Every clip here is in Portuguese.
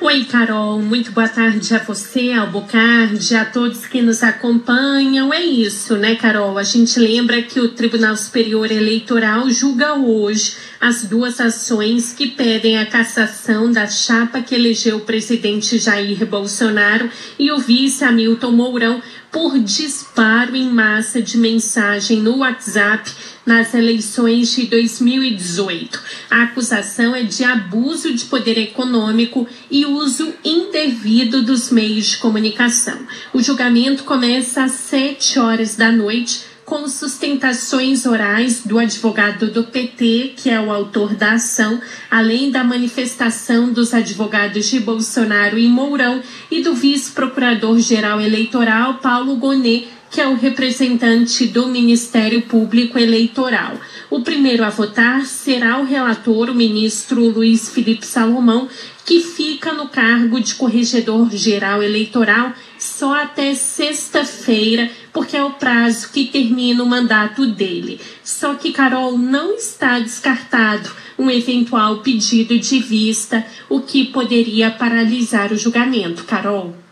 Oi, Carol. Muito boa tarde a você, ao Bocardi, a todos que nos acompanham. É isso, né, Carol? A gente lembra que o Tribunal Superior Eleitoral julga hoje as duas ações que pedem a cassação da chapa que elegeu o presidente Jair Bolsonaro e o vice Hamilton Mourão por disparo em massa de mensagem no WhatsApp nas eleições de 2018. A acusação é de abuso de poder econômico e uso indevido dos meios de comunicação. O julgamento começa às 7 horas da noite com sustentações orais do advogado do PT, que é o autor da ação, além da manifestação dos advogados de Bolsonaro e Mourão e do vice-procurador-geral eleitoral Paulo Gonet, que é o representante do Ministério Público Eleitoral. O primeiro a votar será o relator, o ministro Luiz Felipe Salomão, que fica no cargo de corregedor geral eleitoral só até sexta-feira, porque é o prazo que termina o mandato dele. Só que, Carol, não está descartado um eventual pedido de vista, o que poderia paralisar o julgamento. Carol.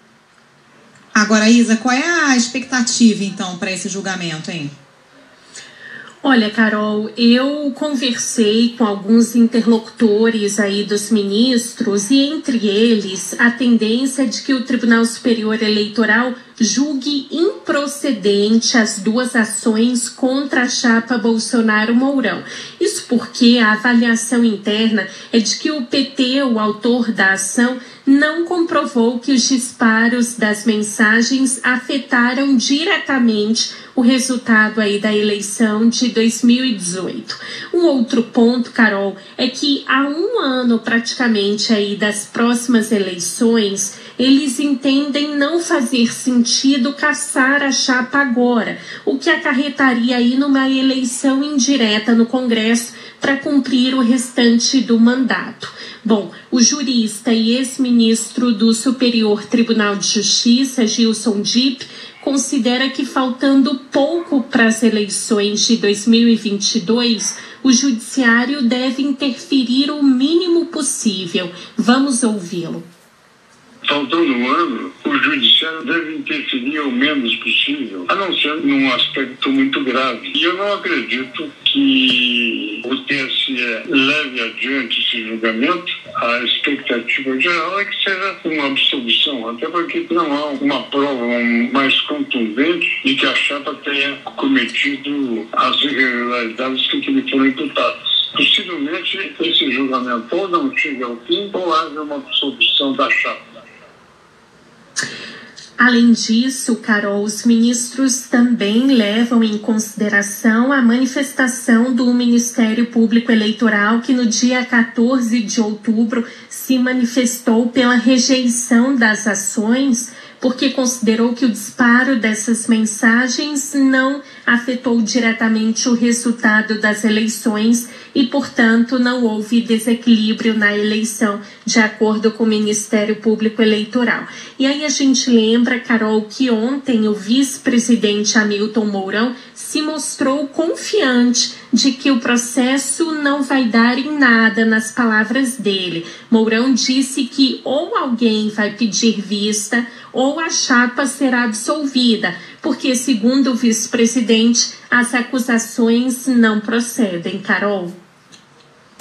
Agora, Isa, qual é a expectativa então para esse julgamento, hein? Olha, Carol, eu conversei com alguns interlocutores aí dos ministros e entre eles a tendência de que o Tribunal Superior Eleitoral julgue improcedente as duas ações contra a chapa Bolsonaro-Mourão. Isso porque a avaliação interna é de que o PT, o autor da ação, não comprovou que os disparos das mensagens afetaram diretamente o resultado aí da eleição de 2018. Um outro ponto, Carol, é que há um ano praticamente aí das próximas eleições, eles entendem não fazer sentido caçar a chapa agora, o que acarretaria aí numa eleição indireta no Congresso para cumprir o restante do mandato. Bom, o jurista e ex-ministro do Superior Tribunal de Justiça, Gilson Dipp, considera que faltando pouco para as eleições de 2022, o judiciário deve interferir o mínimo possível. Vamos ouvi-lo. Faltando um ano, o judiciário deve interferir o menos possível, a não ser num aspecto muito grave. E eu não acredito que o TSE leve adiante esse julgamento. A expectativa geral é que seja uma absolvição, até porque não há uma prova mais contundente de que a chapa tenha cometido as irregularidades que lhe foram imputadas possivelmente esse julgamento ou não chegue ao fim ou haja uma absolvição da chapa. Além disso, Carol, os ministros também levam em consideração a manifestação do Ministério Público Eleitoral, que no dia 14 de outubro se manifestou pela rejeição das ações, porque considerou que o disparo dessas mensagens não afetou diretamente o resultado das eleições e, portanto, não houve desequilíbrio na eleição, de acordo com o Ministério Público Eleitoral. E aí a gente lembra, Carol, que ontem o vice-presidente Hamilton Mourão se mostrou confiante de que o processo não vai dar em nada, nas palavras dele. Mourão disse que ou alguém vai pedir vista ou a chapa será absolvida, porque, segundo o vice-presidente, as acusações não procedem. Carol.